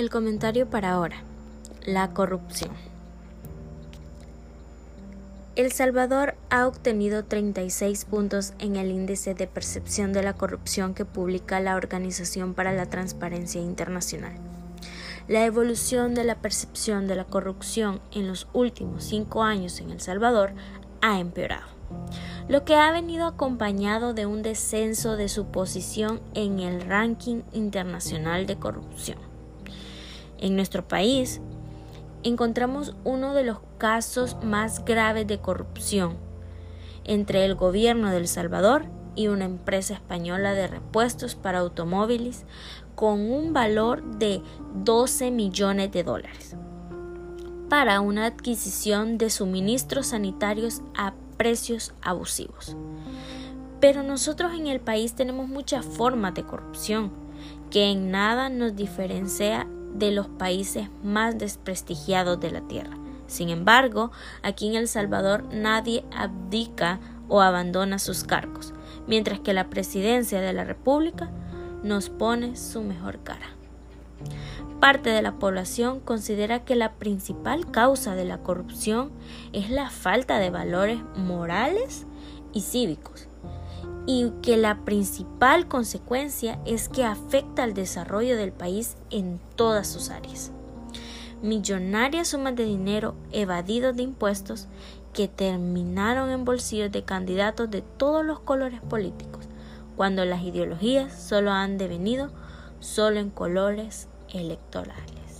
El comentario para ahora. La corrupción. El Salvador ha obtenido 36 puntos en el índice de percepción de la corrupción que publica la Organización para la Transparencia Internacional. La evolución de la percepción de la corrupción en los últimos cinco años en El Salvador ha empeorado, lo que ha venido acompañado de un descenso de su posición en el ranking internacional de corrupción. En nuestro país encontramos uno de los casos más graves de corrupción entre el gobierno de El Salvador y una empresa española de repuestos para automóviles con un valor de 12 millones de dólares para una adquisición de suministros sanitarios a precios abusivos. Pero nosotros en el país tenemos muchas formas de corrupción que en nada nos diferencia de los países más desprestigiados de la tierra. Sin embargo, aquí en El Salvador nadie abdica o abandona sus cargos, mientras que la presidencia de la República nos pone su mejor cara. Parte de la población considera que la principal causa de la corrupción es la falta de valores morales y cívicos, y que la principal consecuencia es que afecta al desarrollo del país en todas sus áreas. Millonarias sumas de dinero evadidos de impuestos que terminaron en bolsillos de candidatos de todos los colores políticos, cuando las ideologías solo han devenido solo en colores electorales.